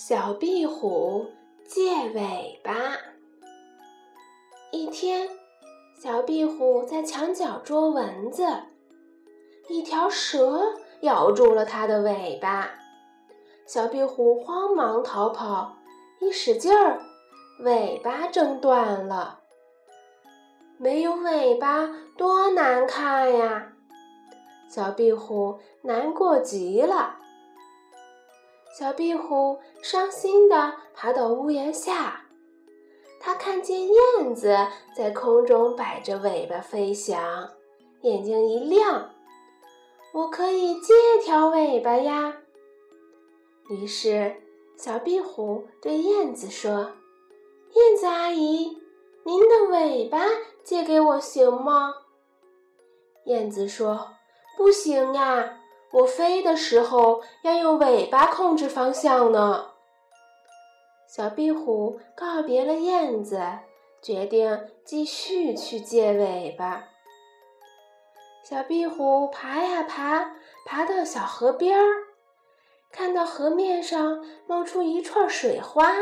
小壁虎借尾巴。一天，小壁虎在墙角捉蚊子，一条蛇咬住了它的尾巴。小壁虎慌忙逃跑，一使劲儿，尾巴挣断了。没有尾巴多难看呀！小壁虎难过极了。小壁虎伤心地爬到屋檐下，它看见燕子在空中摆着尾巴飞翔，眼睛一亮：“我可以借条尾巴呀！”于是，小壁虎对燕子说：“燕子阿姨，您的尾巴借给我行吗？”燕子说：“不行呀。”我飞的时候要用尾巴控制方向呢。小壁虎告别了燕子，决定继续去借尾巴。小壁虎爬呀爬，爬到小河边儿，看到河面上冒出一串水花。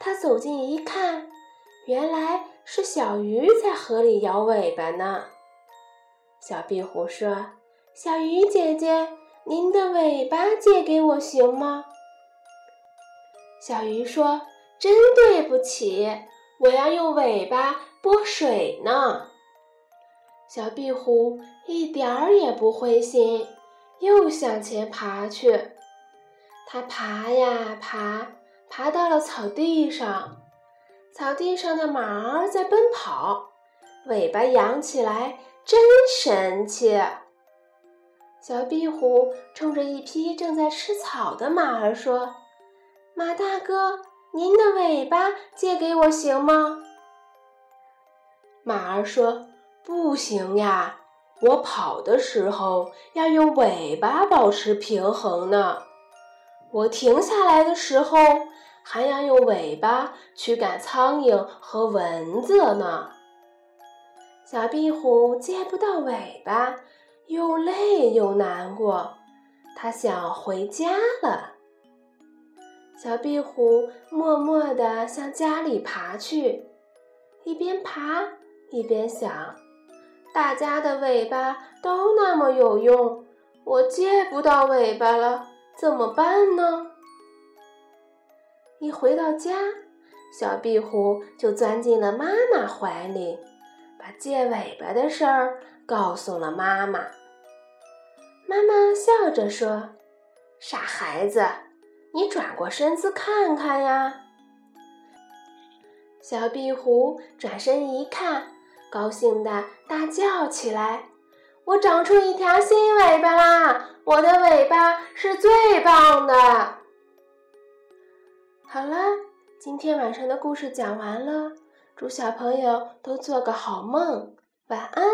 它走近一看，原来是小鱼在河里摇尾巴呢。小壁虎说。小鱼姐姐，您的尾巴借给我行吗？小鱼说：“真对不起，我要用尾巴拨水呢。”小壁虎一点儿也不灰心，又向前爬去。它爬呀爬，爬到了草地上，草地上的马儿在奔跑，尾巴扬起来真神气。小壁虎冲着一匹正在吃草的马儿说：“马大哥，您的尾巴借给我行吗？”马儿说：“不行呀，我跑的时候要用尾巴保持平衡呢。我停下来的时候还要用尾巴驱赶苍蝇和蚊子呢。”小壁虎借不到尾巴。又累又难过，他想回家了。小壁虎默默地向家里爬去，一边爬一边想：大家的尾巴都那么有用，我借不到尾巴了，怎么办呢？一回到家，小壁虎就钻进了妈妈怀里，把借尾巴的事儿。告诉了妈妈，妈妈笑着说：“傻孩子，你转过身子看看呀。”小壁虎转身一看，高兴的大叫起来：“我长出一条新尾巴啦！我的尾巴是最棒的！”好了，今天晚上的故事讲完了，祝小朋友都做个好梦，晚安。